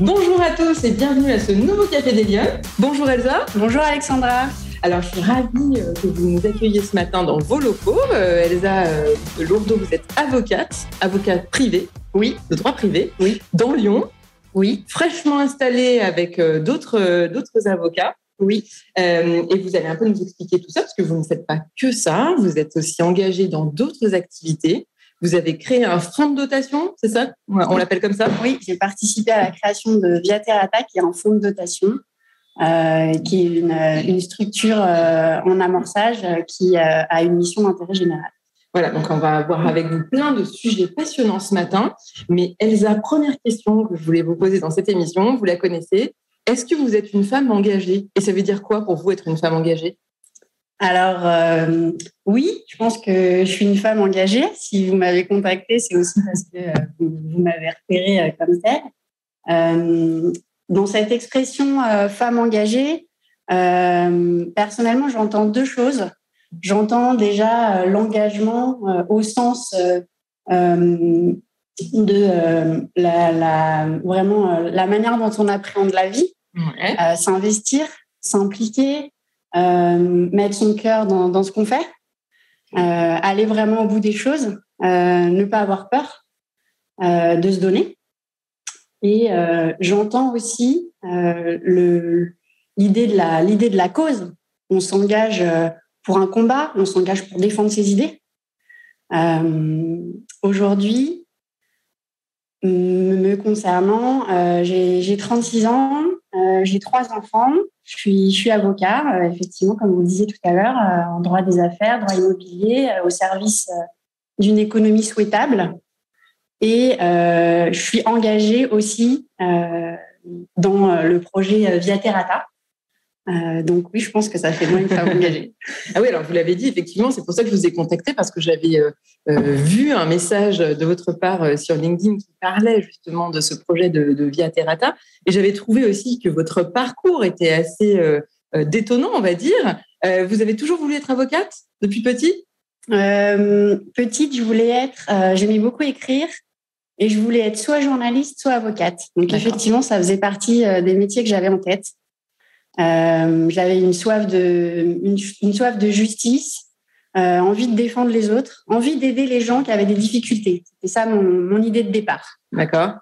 Bonjour à tous et bienvenue à ce nouveau Café des Lions. Bonjour Elsa. Bonjour Alexandra. Alors, je suis ravie euh, que vous nous accueilliez ce matin dans vos locaux. Euh, Elsa euh, de Lourdeau, vous êtes avocate, avocate privée, Oui, de droit privé, Oui. dans Lyon, oui, fraîchement installée avec euh, d'autres euh, d'autres avocats. oui. Euh, et vous allez un peu nous expliquer tout ça, parce que vous ne faites pas que ça, vous êtes aussi engagé dans d'autres activités. Vous avez créé un fonds de dotation, c'est ça? On l'appelle comme ça? Oui, j'ai participé à la création de Via Terrata, qui est un fonds de dotation, euh, qui est une, une structure euh, en amorçage euh, qui a une mission d'intérêt général. Voilà, donc on va voir avec vous plein de sujets passionnants ce matin. Mais Elsa, première question que je voulais vous poser dans cette émission, vous la connaissez. Est-ce que vous êtes une femme engagée? Et ça veut dire quoi pour vous être une femme engagée? Alors, euh, oui, je pense que je suis une femme engagée. Si vous m'avez contactée, c'est aussi parce que euh, vous, vous m'avez repérée euh, comme telle. Dans cette expression femme engagée, personnellement, j'entends deux choses. J'entends déjà l'engagement au sens de la, la, vraiment la manière dont on appréhende la vie, ouais. s'investir, s'impliquer, mettre son cœur dans, dans ce qu'on fait, euh, aller vraiment au bout des choses, euh, ne pas avoir peur euh, de se donner. Et euh, j'entends aussi euh, l'idée de la l'idée de la cause. On s'engage euh, pour un combat, on s'engage pour défendre ses idées. Euh, Aujourd'hui, me concernant, euh, j'ai j'ai 36 ans, euh, j'ai trois enfants, je suis, avocat, euh, effectivement, comme vous le disiez tout à l'heure, euh, en droit des affaires, droit immobilier, euh, au service euh, d'une économie souhaitable. Et euh, je suis engagée aussi euh, dans euh, le projet euh, Via Terrata. Euh, donc oui, je pense que ça fait moi une femme engagée. Ah oui, alors vous l'avez dit, effectivement, c'est pour ça que je vous ai contacté, parce que j'avais euh, euh, vu un message de votre part euh, sur LinkedIn qui parlait justement de ce projet de, de Via Terrata. Et j'avais trouvé aussi que votre parcours était assez détonnant, on va dire. Vous avez toujours voulu être avocate depuis petit petite, je voulais être, j'aimais beaucoup écrire et je voulais être soit journaliste, soit avocate. Donc effectivement, ça faisait partie des métiers que j'avais en tête. Euh, j'avais une soif de, une, une soif de justice, euh, envie de défendre les autres, envie d'aider les gens qui avaient des difficultés. C'était ça mon, mon idée de départ. D'accord.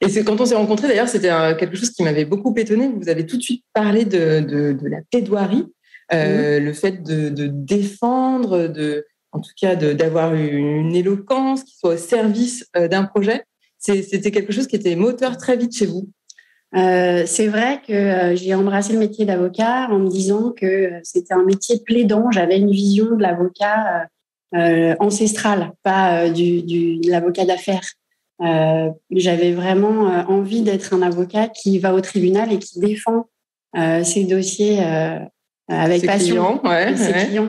Et c'est quand on s'est rencontrés, d'ailleurs, c'était euh, quelque chose qui m'avait beaucoup étonné. Vous avez tout de suite parlé de, de, de la plaidoirie, euh, le fait de, de défendre, de, en tout cas d'avoir une, éloquence qui soit au service d'un projet. C'était quelque chose qui était moteur très vite chez vous. Euh, c'est vrai que euh, j'ai embrassé le métier d'avocat en me disant que euh, c'était un métier plaidant. J'avais une vision de l'avocat euh, ancestral, pas du, du, de l'avocat d'affaires. Euh, J'avais vraiment envie d'être un avocat qui va au tribunal et qui défend euh, ses dossiers euh, avec Ces passion clients, ouais, et ses ouais. clients.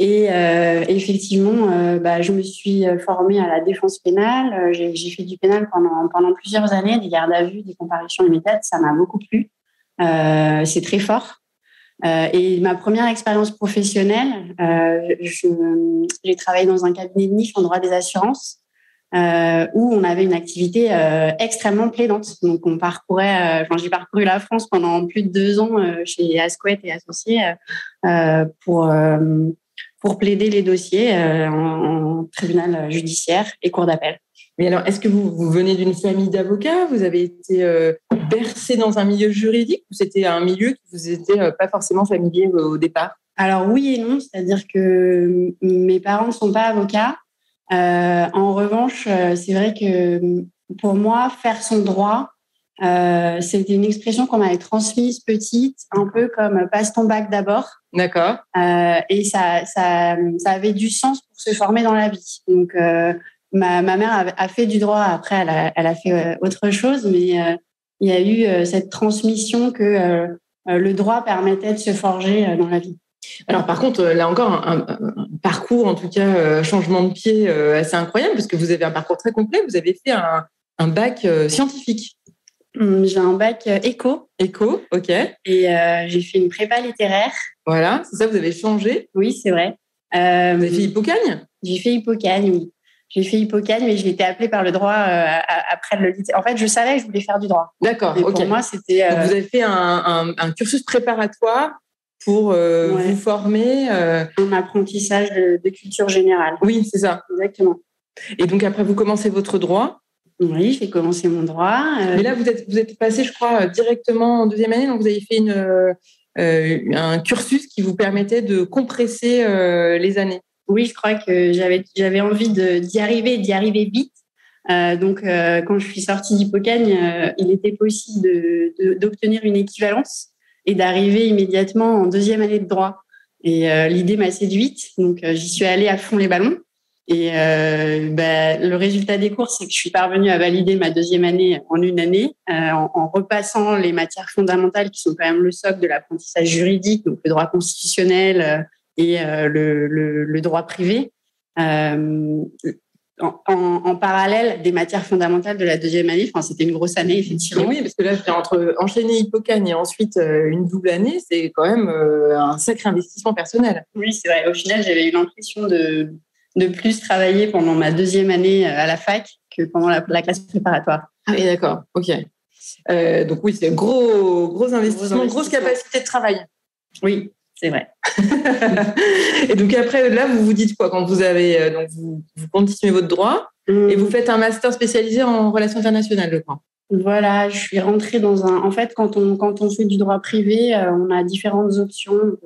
Et euh, effectivement, euh, bah, je me suis formée à la défense pénale. Euh, J'ai fait du pénal pendant, pendant plusieurs années, des gardes à vue, des comparutions immédiates. Ça m'a beaucoup plu. C'est très fort. Et ma première expérience professionnelle, j'ai travaillé dans un cabinet de niche en droit des assurances où on avait une activité extrêmement plaidante. Donc, on parcourait, euh, j'ai parcouru la France pendant plus de deux ans chez Asquette et Associés pour pour plaider les dossiers euh, en, en tribunal judiciaire et cour d'appel. Mais alors, est-ce que vous, vous venez d'une famille d'avocats? Vous avez été euh, bercé dans un milieu juridique ou c'était un milieu qui vous était euh, pas forcément familier au, au départ? Alors oui et non, c'est-à-dire que mes parents ne sont pas avocats. Euh, en revanche, c'est vrai que pour moi, faire son droit, euh, c'était une expression qu'on m'avait transmise petite, un peu comme passe ton bac d'abord. D'accord. Euh, et ça, ça, ça avait du sens pour se former dans la vie. Donc, euh, ma, ma mère a, a fait du droit. Après, elle a, elle a fait euh, autre chose, mais euh, il y a eu euh, cette transmission que euh, euh, le droit permettait de se forger euh, dans la vie. Alors par contre, euh, là encore, un, un- parcours, en tout cas, euh, changement de pied euh, assez incroyable, parce que vous avez un parcours très complet. Vous avez fait un, un bac euh, scientifique, J'ai un bac euh, éco éco, ok. et euh, j'ai fait une prépa littéraire. Voilà, c'est ça, vous avez changé? Oui, c'est vrai. Euh, Vous avez fait Hippocagne? j'ai fait Hippocagne, oui. j'ai fait Hippocane, mais j'ai été appelée par le droit après le. En fait, je savais que je voulais faire du droit. D'accord. ok. Pour moi, c'était. vous avez fait un, cursus préparatoire pour vous former. Un apprentissage de, de culture générale. Oui, c'est ça. Exactement. Et donc après, vous commencez votre droit? Oui, j'ai commencé mon droit. Euh, Mais là, vous êtes, vous êtes passé, je crois, directement en deuxième année. Donc, vous avez fait une, euh, un cursus qui vous permettait de compresser euh, les années. Oui, je crois que j'avais, j'avais envie d'y arriver, d'y arriver vite. donc, quand je suis sortie d'Hippocane, il était possible de, d'obtenir une équivalence et d'arriver immédiatement en deuxième année de droit. Et l'idée m'a séduite, donc j'y suis allée à fond les ballons. Et euh, bah, le résultat des cours, c'est que je suis parvenue à valider ma deuxième année en une année, euh, en, en, repassant les matières fondamentales qui sont quand même le socle de l'apprentissage juridique, donc le droit constitutionnel euh, et euh, le, le, le, droit privé. En, en, parallèle des matières fondamentales de la deuxième année. Enfin, c'était une grosse année, effectivement. oui, parce que là, entre enchaîner Hippocane et ensuite une double année, c'est quand même un sacré investissement personnel. Oui, c'est vrai. Au final, j'avais eu l'impression de de plus travailler pendant ma deuxième année euh, à la fac que pendant la, classe préparatoire. Ah oui, d'accord, ok. Euh, donc oui, c'est gros, gros investissement, grosse capacité de travail. Oui, c'est vrai. et donc après, là, vous vous dites quoi quand vous avez euh, donc vous, continuez votre droit et vous faites un master spécialisé en relations internationales, je crois. Voilà, je suis rentrée dans un. En fait, quand on quand on fait du droit privé, on a différentes options.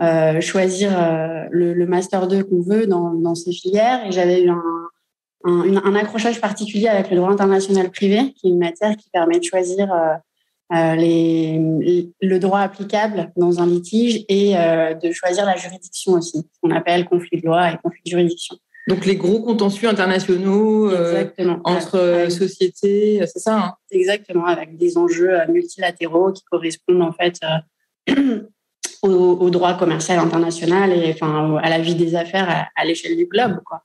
Euh, choisir euh, le, le, master 2 qu'on veut dans, dans, ces filières. Et j'avais eu un, un, un, accrochage particulier avec le droit international privé, qui est une matière qui permet de choisir euh, les, le droit applicable dans un litige et de choisir la juridiction aussi, ce qu'on appelle conflit de loi et conflit de juridiction. Donc les gros contentieux internationaux entre sociétés, c'est ça hein? Exactement, avec des enjeux multilatéraux qui correspondent en fait au, droit commercial international et enfin, à la vie des affaires à, l'échelle du globe. Quoi.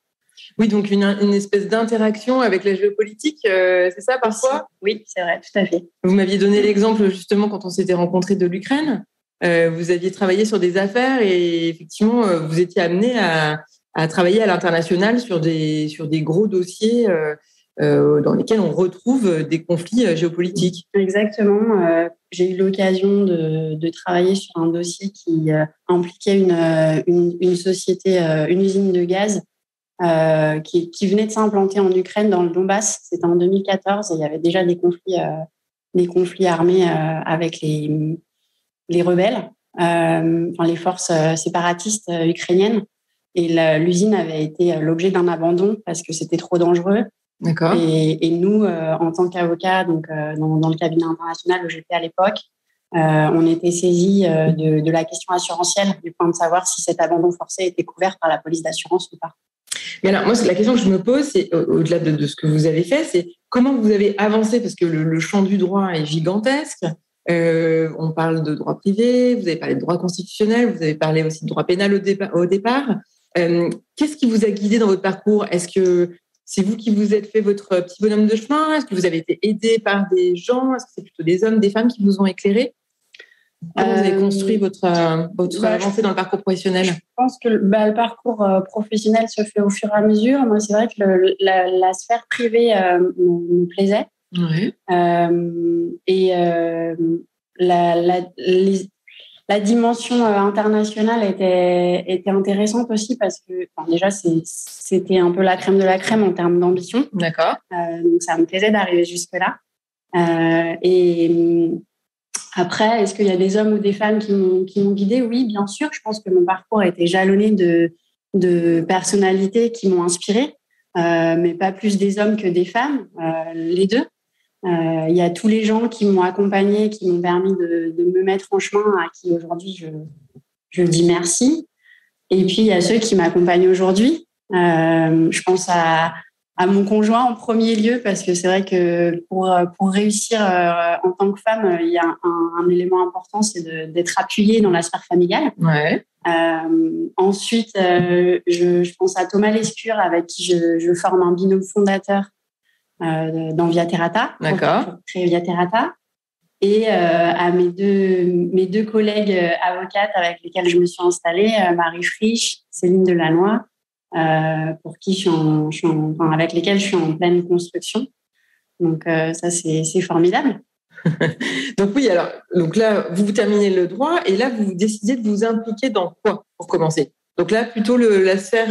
Oui, donc une, une espèce d'interaction avec la géopolitique, euh, c'est ça parfois? Oui, c'est vrai, tout à fait. Vous m'aviez donné l'exemple justement quand on s'était rencontrés de l'Ukraine. Euh, vous aviez travaillé sur des affaires et effectivement, euh, vous étiez amené à, à travailler à l'international sur des, sur des gros dossiers euh, dans lesquels on retrouve des conflits euh, géopolitiques. Exactement. Euh, j'ai eu l'occasion de, travailler sur un dossier qui impliquait une, une, société, une usine de gaz euh, qui, venait de s'implanter en Ukraine, dans le Donbass. C'était en 2014 et il y avait déjà des conflits, euh, des conflits armés euh, avec les, les rebelles, enfin, les forces séparatistes ukrainiennes. Et l'usine avait été l'objet d'un abandon parce que c'était trop dangereux. D'accord. Et, et, nous, euh, en tant qu'avocats, donc euh, dans, dans, le cabinet international où j'étais à l'époque, euh, on était saisis de, de, la question assurantielle, du point de savoir si cet abandon forcé était couvert par la police d'assurance ou pas. Mais alors, moi, la question que je me pose, c'est au-delà de, de, ce que vous avez fait, c'est comment vous avez avancé, parce que le, le champ du droit est gigantesque. Euh, on parle de droit privé, vous avez parlé de droit constitutionnel, vous avez parlé aussi de droit pénal au, au départ. Euh, Qu'est-ce qui vous a guidé dans votre parcours? Est-ce que c'est vous qui vous êtes fait votre petit bonhomme de chemin? Est-ce que vous avez été aidé par des gens? Est-ce que c'est plutôt des hommes, des femmes qui vous ont éclairé? Comment vous avez construit votre, euh, votre bah, avancée dans le parcours professionnel? Je pense que bah, le parcours euh, professionnel se fait au fur et à mesure. Moi, c'est vrai que le, la, la, sphère privée euh, me, plaisait. Euh, et euh, la, la, les, la dimension euh, internationale était, était intéressante aussi parce que enfin, déjà c'était un peu la crème de la crème en termes d'ambition. D'accord. Euh, donc ça me plaisait d'arriver jusque là. Euh, et hum, après, est-ce qu'il y a des hommes ou des femmes qui m'ont qui m'ont guidé Oui, bien sûr. Je pense que mon parcours a été jalonné de de personnalités qui m'ont inspiré, euh, mais pas plus des hommes que des femmes, euh, les deux. Euh, il y a tous les gens qui m'ont accompagné, qui m'ont permis de, de, me mettre en chemin, à qui aujourd'hui je, je dis merci. Et puis il y a ceux qui m'accompagnent aujourd'hui. Euh, je pense à, à mon conjoint en premier lieu parce que c'est vrai que pour, pour réussir euh, en tant que femme, il y a un, un élément important, c'est d'être appuyée dans la sphère familiale. Ouais. Euh, ensuite, je, je, pense à Thomas Lescure avec qui je, je forme un binôme fondateur dans Via Terrata. D'accord. Créer Via Terrata. Et euh, à mes deux, mes deux collègues euh, avocates avec lesquelles je me suis installée, Marie Frisch, Céline Delannoy, pour qui je suis, avec lesquels je suis en pleine construction. Donc ça, c'est formidable. donc oui, alors donc là, vous, vous terminez le droit et là, vous décidez de vous impliquer dans quoi pour commencer? Donc là, plutôt le, la sphère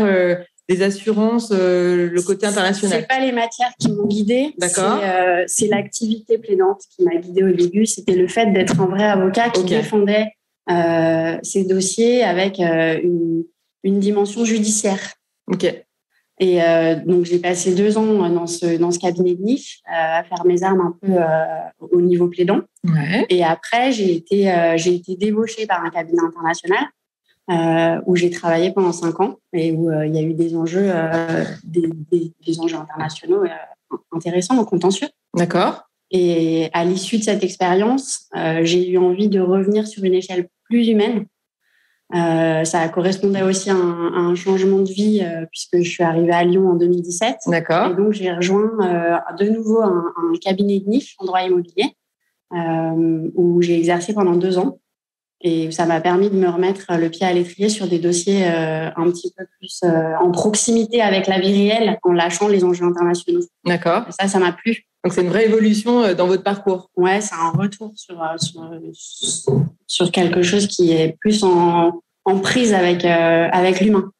des assurances, euh, le côté international C'est pas les matières qui m'ont guidée. D'accord. C'est, euh, l'activité plaidante qui m'a guidée au début. C'était le fait d'être un vrai avocat qui défendait euh, ces dossiers avec une, une, dimension judiciaire. Ok. Et donc j'ai passé deux ans dans ce dans ce cabinet de niche à faire mes armes un peu au niveau plaidant. Ouais. Et après j'ai été j'ai été débauchée par un cabinet international euh, où j'ai travaillé pendant cinq ans et où euh, il y a eu des enjeux, euh, des, des, des, enjeux internationaux intéressants en contentieux. D'accord. Et à l'issue de cette expérience, j'ai eu envie de revenir sur une échelle plus humaine. ça correspondait aussi à un, à un changement de vie puisque je suis arrivée à Lyon en 2017. D'accord. Et donc j'ai rejoint de nouveau un, un, cabinet de niche en droit immobilier où j'ai exercé pendant deux ans. Et ça m'a permis de me remettre le pied à l'étrier sur des dossiers euh, un petit peu plus euh, en proximité avec la vie réelle, en lâchant les enjeux internationaux. D'accord. Ça, ça m'a plu. Donc c'est une vraie évolution euh, dans votre parcours. Ouais, c'est un retour sur, sur, sur, quelque chose qui est plus en, en prise avec, avec l'humain.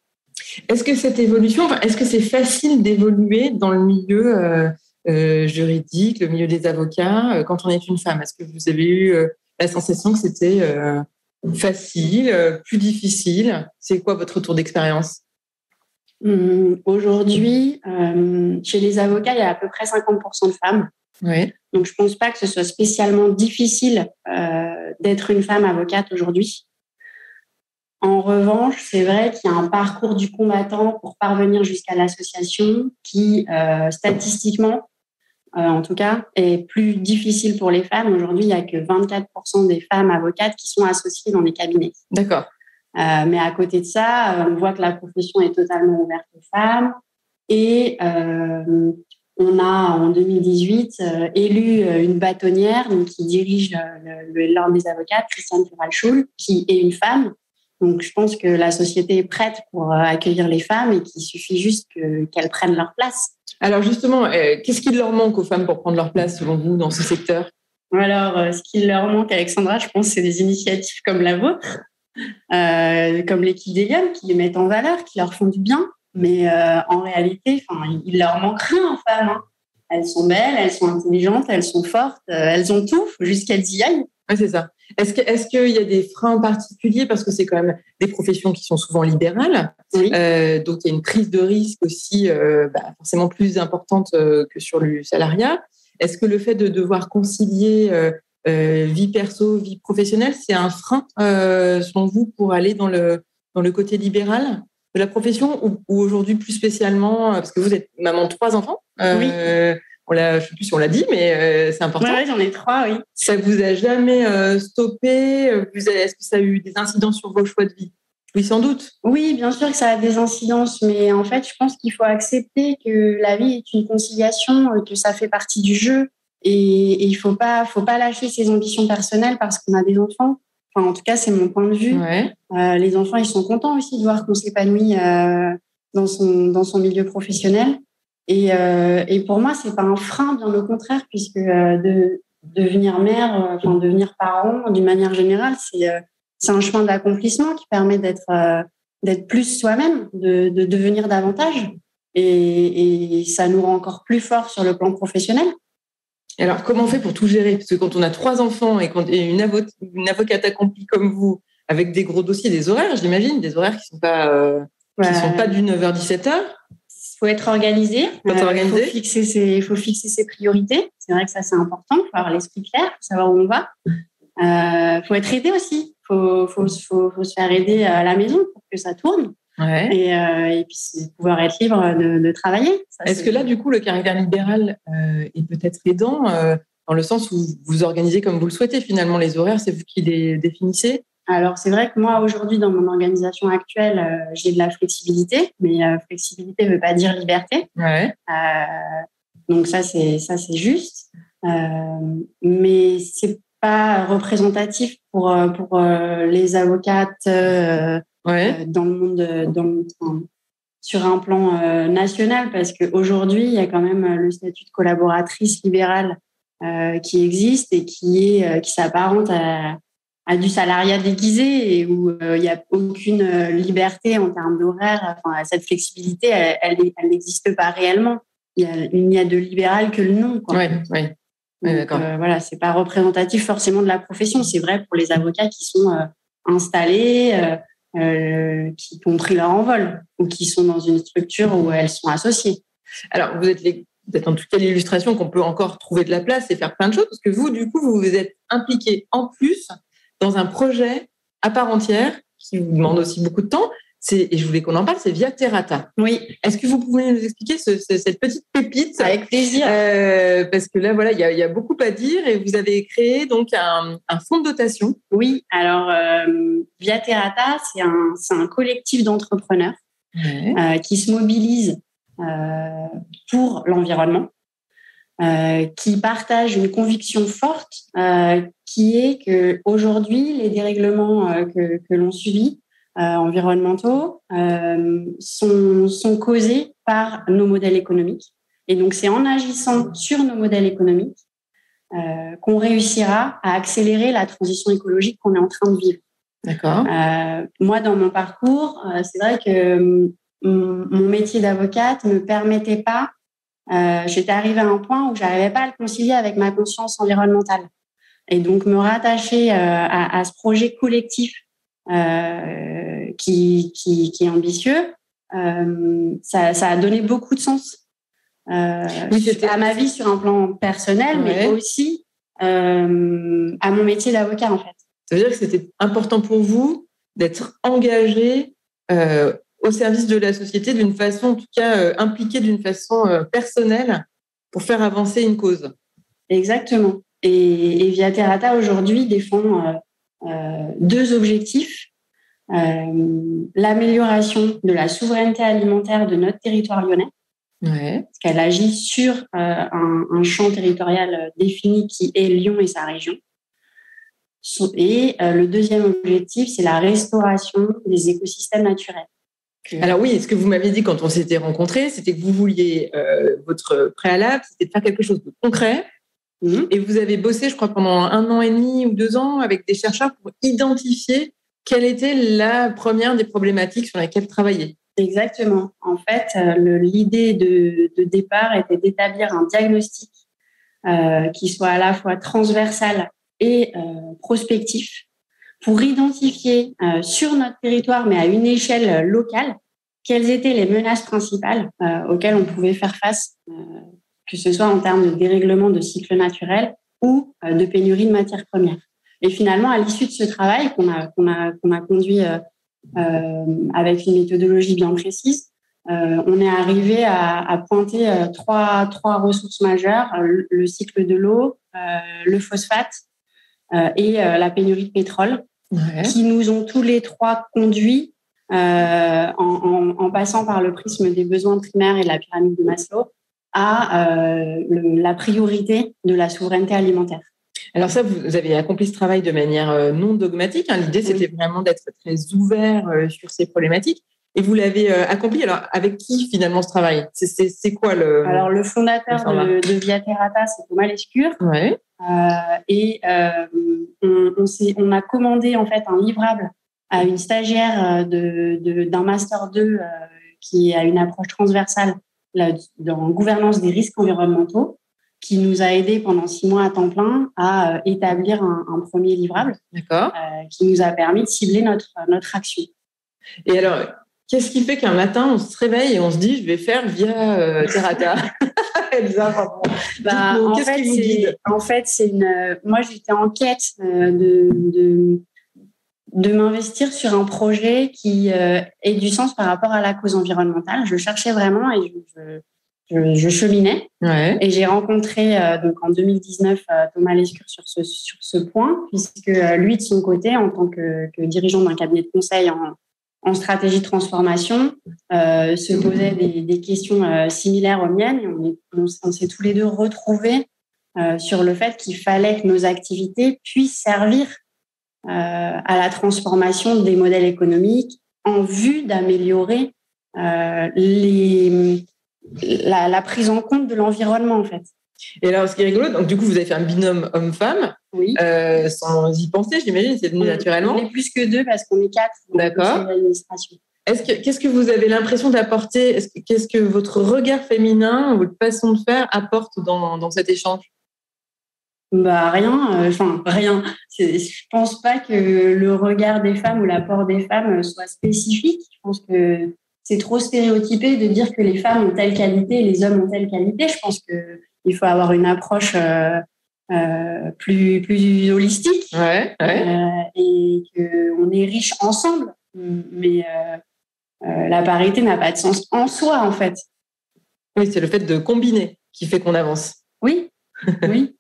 Est-ce que cette évolution, est-ce que c'est facile d'évoluer dans le milieu euh, juridique, le milieu des avocats, quand on est une femme? Est-ce que vous avez eu la sensation que c'était facile, euh, plus difficile C'est quoi votre retour d'expérience? Hum, Aujourd'hui, euh, chez les avocats, il y a à peu près 50% de femmes. Oui. Donc, je ne pense pas que ce soit spécialement difficile euh, d'être une femme avocate aujourd'hui. En revanche, c'est vrai qu'il y a un parcours du combattant pour parvenir jusqu'à l'association qui, statistiquement, euh, en tout cas, est plus difficile pour les femmes. Aujourd'hui, il n'y a que 24% des femmes avocates qui sont associées dans des cabinets. D'accord. Euh, mais à côté de ça, euh, on voit que la profession est totalement ouverte aux femmes. Et euh, on a en 2018 euh, élu une bâtonnière donc, qui dirige l'ordre des avocates, Christiane Furalschul, qui est une femme. Donc je pense que la société est prête pour accueillir les femmes et qu'il suffit juste qu'elles prennent leur place. Alors justement, euh, qu'est-ce qu'il leur manque aux femmes pour prendre leur place selon vous dans ce secteur? Alors, euh, ce qu'il leur manque, Alexandra, je pense, c'est des initiatives comme la vôtre, euh, comme l'équipe des gammes, qui les mettent en valeur, qui leur font du bien. Mais en réalité, il leur manque rien aux femmes. Hein. Elles sont belles, elles sont intelligentes, elles sont fortes, elles ont tout, jusqu'elles y aillent. Oui, c'est ça. Est-ce qu'il est y a des freins particuliers? Parce que c'est quand même des professions qui sont souvent libérales, euh, donc il y a une prise de risque aussi euh, bah, forcément plus importante euh, que sur le salariat. Est-ce que le fait de devoir concilier vie perso, vie professionnelle, c'est un frein selon vous pour aller dans le dans le côté libéral de la profession ou, ou aujourd'hui plus spécialement parce que vous êtes maman de trois enfants oui on l'a, je sais plus si on l'a dit, mais euh, c'est important. Oui, j'en ai trois, oui. Ça vous a jamais euh, stoppé vous Est-ce que ça a eu des incidences sur vos choix de vie? Oui, sans doute. Oui, bien sûr que ça a des incidences, mais en fait, je pense qu'il faut accepter que la vie est une conciliation, que ça fait partie du jeu, et, il faut pas, faut pas lâcher ses ambitions personnelles parce qu'on a des enfants. Enfin, en tout cas, c'est mon point de vue. Euh, les enfants, ils sont contents aussi de voir qu'on s'épanouit dans son dans son milieu professionnel. Et, euh, et pour moi, c'est pas un frein, bien au contraire, puisque euh, de devenir mère, euh, enfin devenir parent, d'une manière générale, c'est c'est un chemin d'accomplissement qui permet d'être d'être plus soi-même, de, de devenir davantage, et, et ça nous rend encore plus fort sur le plan professionnel. Alors, comment on fait pour tout gérer? Parce que quand on a trois enfants et, quand, et une, avo une avocate accomplie comme vous, avec des gros dossiers, des horaires, j'imagine, des horaires qui sont pas euh, qui sont pas du 9h 17h faut être organisé. Faut être organisé. Il faut fixer ses, faut fixer ses priorités. C'est vrai que ça, c'est important. Il faut avoir l'esprit clair, faut savoir où on va. Euh, faut être aidé aussi. Faut, faut, faut, faut, se faire aider à la maison pour que ça tourne. Ouais. Et, euh, et, puis pouvoir être libre de, de travailler. Est-ce que là, du coup, le caractère libéral euh, est peut-être aidant euh, dans le sens où vous organisez comme vous le souhaitez finalement les horaires, c'est vous qui les définissez? Alors, c'est vrai que moi, aujourd'hui, dans mon organisation actuelle, euh, j'ai de la flexibilité, mais euh, flexibilité ne veut pas dire liberté. Ouais. Euh, donc, ça, c'est, ça, c'est juste. Mais c'est pas représentatif pour, pour les avocates ouais. dans le monde, dans le, sur un plan national parce qu'aujourd'hui, il y a quand même le statut de collaboratrice libérale qui existe et qui est qui s'apparente à, à du salariat déguisé et où il n'y a aucune liberté en termes d'horaire. Enfin, cette flexibilité, elle n'existe pas réellement. Il n'y a, a, de libéral que le nom. Oui, oui. d'accord. Euh, voilà, c'est pas représentatif forcément de la profession. C'est vrai pour les avocats qui sont euh, installés, euh, qui ont pris leur envol ou qui sont dans une structure où elles sont associées. Alors, vous êtes, les, en tout cas l'illustration qu'on peut encore trouver de la place et faire plein de choses, parce que vous, du coup, vous vous êtes impliqué en plus dans un projet à part entière qui vous demande aussi beaucoup de temps, et je voulais qu'on en parle, c'est Via Terrata. Oui. Est-ce que vous pouvez nous expliquer cette petite pépite? Avec plaisir. Euh, parce que là, voilà, il y, a beaucoup à dire et vous avez créé donc un, fonds de dotation. Oui. Alors, euh, Via Terrata, c'est un, un, collectif d'entrepreneurs euh, qui se mobilisent pour l'environnement, qui partagent une conviction forte, qui est que aujourd'hui, les dérèglements que, que l'on subit euh, environnementaux euh, sont, sont causés par nos modèles économiques. Et donc, c'est en agissant sur nos modèles économiques euh, qu'on réussira à accélérer la transition écologique qu'on est en train de vivre. D'accord. Euh, moi, dans mon parcours, euh, c'est vrai que mon métier d'avocate ne me permettait pas. Euh, J'étais arrivée à un point où j'arrivais pas à le concilier avec ma conscience environnementale. Et donc, me rattacher à, à, ce projet collectif euh, qui, qui, qui, est ambitieux, euh, ça, ça, a donné beaucoup de sens euh, à ma vie sur un plan personnel, mais aussi à mon métier d'avocat en fait. Ça veut dire que c'était important pour vous d'être engagé au service de la société d'une façon, en tout cas impliqué d'une façon personnelle pour faire avancer une cause. Exactement. Et, et Via Terrata aujourd'hui défend euh, deux objectifs. Euh, l'amélioration de la souveraineté alimentaire de notre territoire lyonnais, ouais. parce qu'elle agit sur euh, un, un, champ territorial défini qui est Lyon et sa région. Et le deuxième objectif, c'est la restauration des écosystèmes naturels. Alors oui, ce que vous m'avez dit quand on s'était rencontrés, c'était que vous vouliez euh, votre préalable, c'était de faire quelque chose de concret, Mhm. Et vous avez bossé, je crois, pendant un an et demi ou deux ans avec des chercheurs pour identifier quelle était la première des problématiques sur lesquelles travailler. Exactement. En fait, euh, l'idée de, de, départ était d'établir un diagnostic euh, qui soit à la fois transversal et euh, prospectif pour identifier euh, sur notre territoire, mais à une échelle locale, quelles étaient les menaces principales auxquelles on pouvait faire face que ce soit en termes de dérèglement de cycle naturel ou euh, de pénurie de matières premières. Et finalement, à l'issue de ce travail qu'on a, qu'on a, qu'on a conduit euh, euh, avec une méthodologie bien précise, on est arrivé à, à pointer trois, trois ressources majeures, le, le cycle de l'eau, le phosphate et la pénurie de pétrole, ouais. qui nous ont tous les trois conduits, en, en, en passant par le prisme des besoins primaires et de la pyramide de Maslow, à euh, le, la priorité de la souveraineté alimentaire. Alors ça, vous avez accompli ce travail de manière euh, non dogmatique. Hein. L'idée, c'était oui. vraiment d'être très ouvert euh, sur ces problématiques. Et vous l'avez accompli. Alors, avec qui finalement ce travail? C'est quoi le Alors, le fondateur le de, de Via Terrata, c'est Thomas Lescure. Ouais. Euh, et euh, on, on, on, a commandé en fait un livrable à une stagiaire de, de, d'un master 2 qui a une approche transversale la, dans gouvernance des risques environnementaux, qui nous a aidé pendant six mois à temps plein à euh, établir un, un, premier livrable, euh, qui nous a permis de cibler notre notre action. Et alors, qu'est-ce qui fait qu'un matin on se réveille et on se dit je vais faire via euh, Terrata Elsa, bah, en, fait, en fait, c'est une. Moi, j'étais en quête euh, de, de de m'investir sur un projet qui euh, ait du sens par rapport à la cause environnementale. Je cherchais vraiment et je, je, je cheminais. Ouais. Et j'ai rencontré euh, donc en 2019 euh, Thomas Lescure sur ce, sur ce point, puisque lui, de son côté, en tant que, que dirigeant d'un cabinet de conseil en, en stratégie de transformation, euh, se posait des, des questions euh, similaires aux miennes. Et on, est, on, s'est tous les deux retrouvés sur le fait qu'il fallait que nos activités puissent servir à la transformation des modèles économiques en vue d'améliorer les, la, prise en compte de l'environnement, en fait. Et alors, ce qui est rigolo, donc du coup, vous avez fait un binôme homme-femme, oui. sans y penser, j'imagine, c'est venu naturellement. On est plus que deux parce qu'on est quatre. D'accord. Est-ce que, qu'est-ce que vous avez l'impression d'apporter? Qu'est-ce que votre regard féminin, votre façon de faire apporte dans, dans cet échange? Bah rien, euh, enfin rien. Je pense pas que le regard des femmes ou l'apport des femmes soit spécifique. Je pense que c'est trop stéréotypé de dire que les femmes ont telle qualité et les hommes ont telle qualité. Je pense que il faut avoir une approche euh, euh, plus plus holistique ouais, ouais. et qu'on est riche ensemble. Mais la parité n'a pas de sens en soi en fait. Oui, c'est le fait de combiner qui fait qu'on avance. Oui, oui.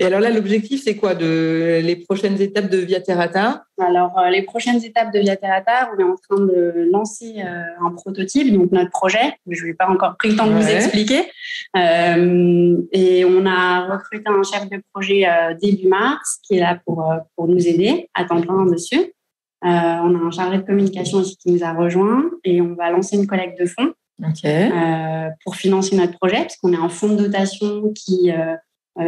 Et alors là, l'objectif, c'est quoi de les prochaines étapes de Via Terrata? Alors, euh, les prochaines étapes de Via Terrata, on est en train de lancer euh, un prototype, donc notre projet. Je n'ai pas encore pris le temps de vous expliquer. Euh, et on a recruté un chef de projet début mars qui est là pour, pour nous aider à temps plein dessus. on a un chargé de communication aussi qui nous a rejoint et on va lancer une collecte de fonds pour financer notre projet, parce qu'on est un fonds de dotation qui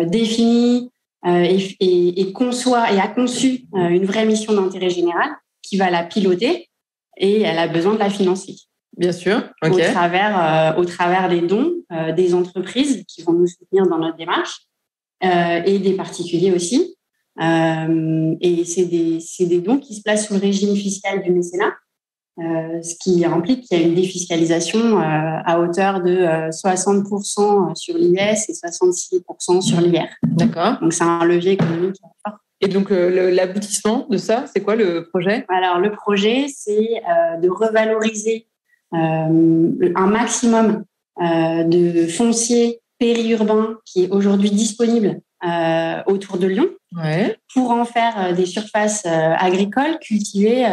définit euh, et, et, conçoit et a conçu euh, une vraie mission d'intérêt général qui va la piloter et elle a besoin de la financer. Bien sûr. Au, travers, au travers des dons des entreprises qui vont nous soutenir dans notre démarche et des particuliers aussi. et c'est des, des, dons qui se placent sous le régime fiscal du mécénat. Euh, ce qui implique qu'il y a une défiscalisation euh, à hauteur de 60% euh, sur l'IS et 66% sur l'IR. D'accord. Donc c'est un levier économique fort. Et donc l'aboutissement de ça, c'est quoi le projet? Alors le projet, c'est de revaloriser un maximum de foncier périurbain qui est aujourd'hui disponible autour de Lyon ouais. pour en faire des surfaces agricoles cultivées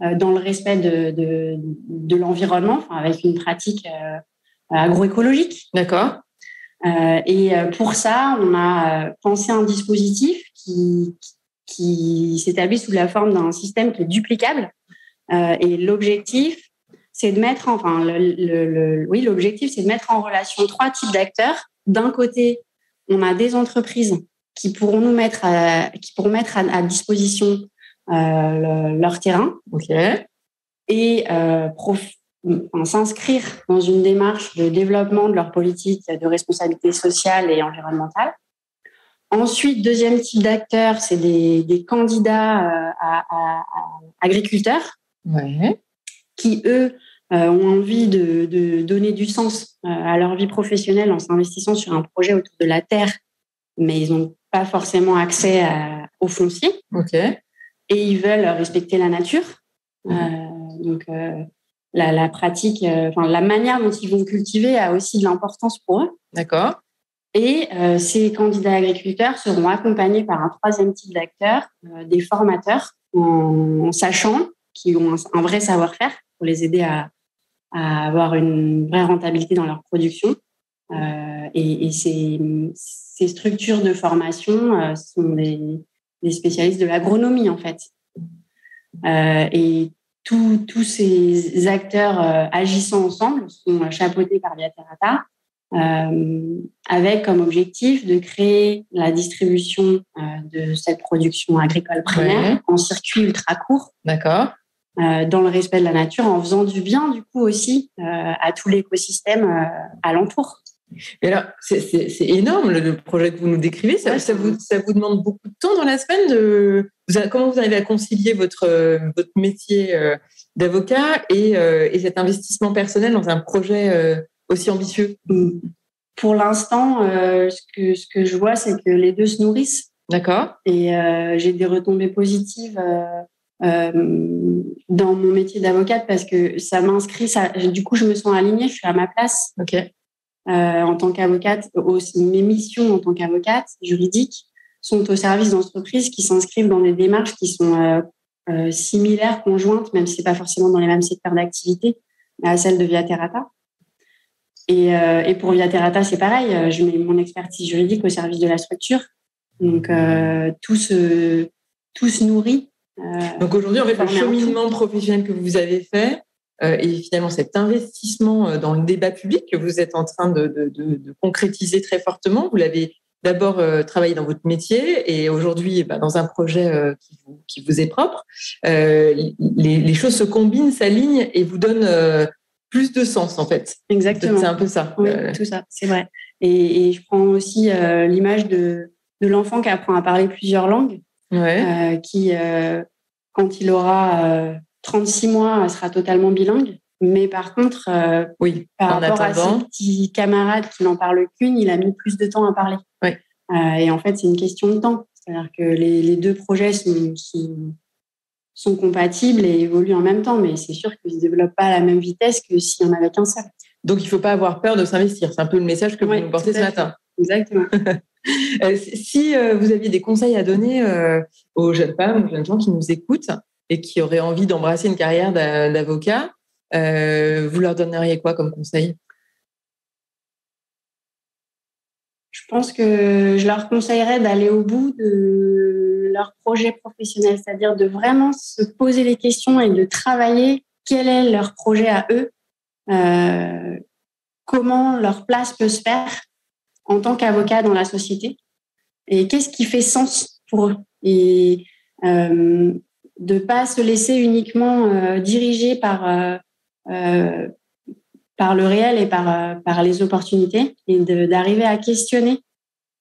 dans le respect de, de, de l'environnement, avec une pratique euh, agroécologique. D'accord. Euh, et pour ça, on a pensé un dispositif qui, qui s'établit sous la forme d'un système qui est duplicable. et l'objectif, c'est de mettre, enfin, le, le, oui, l'objectif, c'est de mettre en relation trois types d'acteurs. D'un côté, on a des entreprises qui pourront nous mettre, à, qui pourront mettre à disposition euh, leur terrain et euh, s'inscrire dans une démarche de développement de leur politique de responsabilité sociale et environnementale. Ensuite, deuxième type d'acteurs, c'est des, des, candidats euh, à, à, agriculteurs ouais. qui, eux, ont envie de, de, donner du sens à leur vie professionnelle en s'investissant sur un projet autour de la terre, mais ils n'ont pas forcément accès au foncier. Et ils veulent respecter la nature. Euh, donc, euh, la, la, pratique, euh, enfin, la manière dont ils vont cultiver a aussi de l'importance pour eux. D'accord. Et ces candidats agriculteurs seront accompagnés par un troisième type d'acteurs, des formateurs, en, sachant qu'ils ont un, vrai savoir-faire pour les aider à, à, avoir une vraie rentabilité dans leur production. et, et ces, ces, structures de formation sont des, des spécialistes de l'agronomie, en fait. Euh, et tous ces acteurs euh, agissant ensemble sont chapeautés par Via Terrata, euh, avec comme objectif de créer la distribution de cette production agricole primaire en circuit ultra court. D'accord. dans le respect de la nature, en faisant du bien, du coup, aussi à tout l'écosystème alentour. Mais alors, c'est énorme le, projet que vous nous décrivez. Ça, ça, vous, ça, vous, demande beaucoup de temps dans la semaine. De, comment vous arrivez à concilier votre, votre métier euh, d'avocat et, euh, et, cet investissement personnel dans un projet euh, aussi ambitieux? Pour l'instant, ce, que, ce que je vois, c'est que les deux se nourrissent. D'accord. Et j'ai des retombées positives. dans mon métier d'avocate parce que ça m'inscrit, ça, du coup, je me sens alignée, je suis à ma place. Ok. Euh, en tant qu'avocate, mes missions en tant qu'avocate juridique sont au service d'entreprises qui s'inscrivent dans des démarches qui sont euh, euh, similaires, conjointes, même si c'est pas forcément dans les mêmes secteurs d'activité, à celles de Via Terrata. Et, et pour Via Terrata, c'est pareil. Je mets mon expertise juridique au service de la structure. Donc tout se tout se nourrit. Donc aujourd'hui, en fait, le cheminement professionnel que vous avez fait, et finalement cet investissement dans le débat public que vous êtes en train de, de, de concrétiser très fortement. Vous l'avez d'abord euh, travailler dans votre métier et aujourd'hui bah, dans un projet euh, qui, vous, qui, vous, est propre, euh, les, les, choses se combinent, s'alignent et vous donnent euh, plus de sens en fait. Exactement. C'est un peu ça. Oui, tout ça, c'est vrai. Et, et, je prends aussi l'image de, de l'enfant qui apprend à parler plusieurs langues, ouais. qui quand il aura 36 mois sera totalement bilingue. Mais par contre, oui, par rapport à ses petits camarades qui n'en parlent qu'une, il a mis plus de temps à parler. Oui. Euh, et en fait, c'est une question de temps. C'est-à-dire que les, les, deux projets sont, sont, sont, compatibles et évoluent en même temps, mais c'est sûr qu'ils ne se développent pas à la même vitesse que s'il y en avait qu'un seul. Donc, il ne faut pas avoir peur de s'investir. C'est un peu le message que vous nous portez ce matin. Exactement. Euh, si euh, vous aviez des conseils à donner euh, aux jeunes femmes, aux jeunes gens qui nous écoutent et qui auraient envie d'embrasser une carrière d'avocat, euh, vous leur donneriez quoi comme conseil? Je pense que je leur conseillerais d'aller au bout de leur projet professionnel, c'est-à-dire de vraiment se poser les questions et de travailler quel est leur projet à eux, euh, comment leur place peut se faire en tant qu'avocat dans la société et qu'est-ce qui fait sens pour eux. Euh, de pas se laisser uniquement euh, diriger par euh, euh par le réel et par, par les opportunités et d'arriver à questionner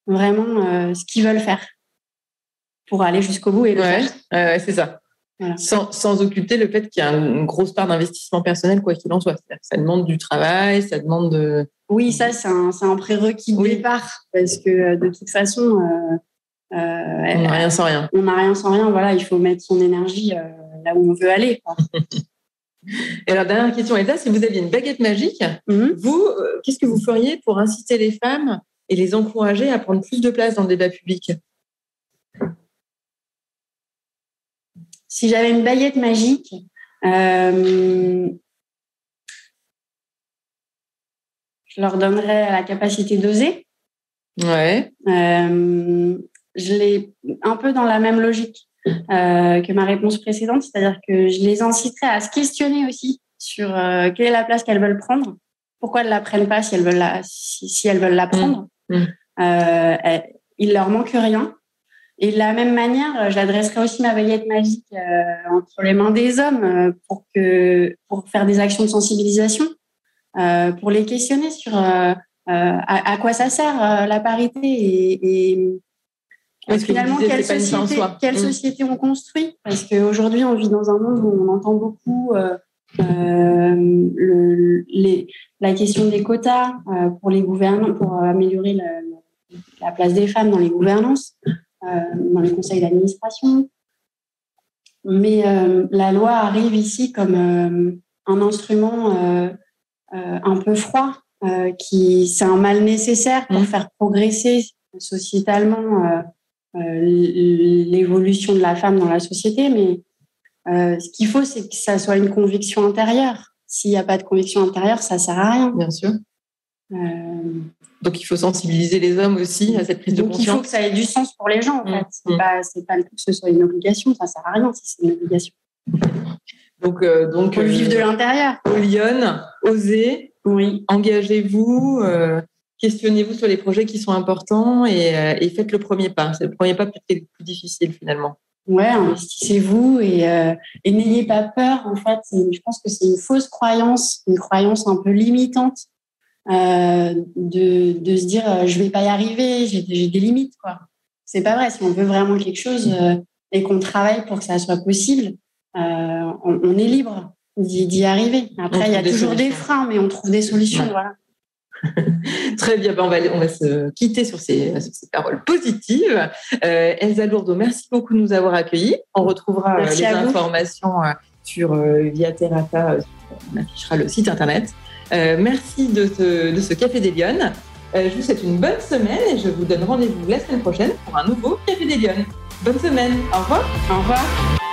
vraiment ce qu'ils veulent faire pour aller jusqu'au bout et le ouais, faire. Ouais, c'est ça. Voilà. Sans, sans, occulter le fait qu'il y a une grosse part d'investissement personnel, quoi qu'il en soit. Ça demande du travail, ça demande de. Oui, ça, c'est un, un prérequis de oui. départ, parce que de toute façon. Euh, on n'a rien sans rien. On n'a rien sans rien, voilà, il faut mettre son énergie euh, là où on veut aller. Et alors, dernière question, Elsa, si vous aviez une baguette magique, -hmm. vous, euh, qu'est-ce que vous feriez pour inciter les femmes et les encourager à prendre plus de place dans le débat public? Si j'avais une baguette magique, euh, je leur donnerais la capacité d'oser. Ouais. Euh, je l'ai un peu dans la même logique euh, que ma réponse précédente, c'est-à-dire que je les inciterais à se questionner aussi sur euh, quelle est la place qu'elles veulent prendre, pourquoi elles la prennent pas si elles veulent la, si, si elles veulent la prendre. Mmh. Euh, il leur manque rien. Et de la même manière, j'adresserai aussi ma baguette magique entre les mains des hommes pour que pour faire des actions de sensibilisation, pour les questionner sur à, à, quoi ça sert la parité et, et parce finalement, disais, quelle, société, quelle mmh. société on construit? Parce qu'aujourd'hui, on vit dans un monde où on entend beaucoup euh, euh, le, les, la question des quotas euh, pour les gouvernants, pour améliorer la, la, place des femmes dans les gouvernances, dans les conseils d'administration. Mais la loi arrive ici comme un instrument un peu froid, qui c'est un mal nécessaire pour mmh. faire progresser sociétalement euh, l'évolution de la femme dans la société, mais euh, ce qu'il faut, c'est que ça soit une conviction intérieure. S'il n'y a pas de conviction intérieure, ça sert à rien. Bien sûr. Euh... Donc il faut sensibiliser les hommes aussi à cette prise Donc, de conscience. il faut que ça ait du sens pour les gens. En fait, mmh. pas, c'est pas le tout que ce soit une obligation. Ça sert à rien si c'est une obligation. Donc, euh, donc vivre de l'intérieur. Lyon, osez, oui. engagez-vous. Questionnez-vous sur les projets qui sont importants et, euh, et faites le premier pas. C'est le premier pas qui est le plus difficile finalement. Ouais, investissez-vous et, euh, et n'ayez pas peur. En fait, je pense que c'est une fausse croyance, une croyance un peu limitante euh, de, de se dire euh, je vais pas y arriver, j'ai des limites quoi. C'est pas vrai. Si on veut vraiment quelque chose euh, et qu'on travaille pour que ça soit possible, euh, on, on, est libre d'y arriver. Après, il y a toujours des freins, mais on trouve des solutions. Ouais. Voilà. Très bien, ben on, va, on va se quitter sur ces, sur ces paroles positives. Euh, Elsa Lourdeau, merci beaucoup de nous avoir accueillis. On retrouvera merci les informations euh, sur euh, Via Terrata, on affichera le site internet. Euh, merci de ce, de ce Café des Lyonnes. je vous souhaite une bonne semaine et je vous donne rendez-vous la semaine prochaine pour un nouveau Café des Lyonnes. Bonne semaine, au revoir. Au revoir.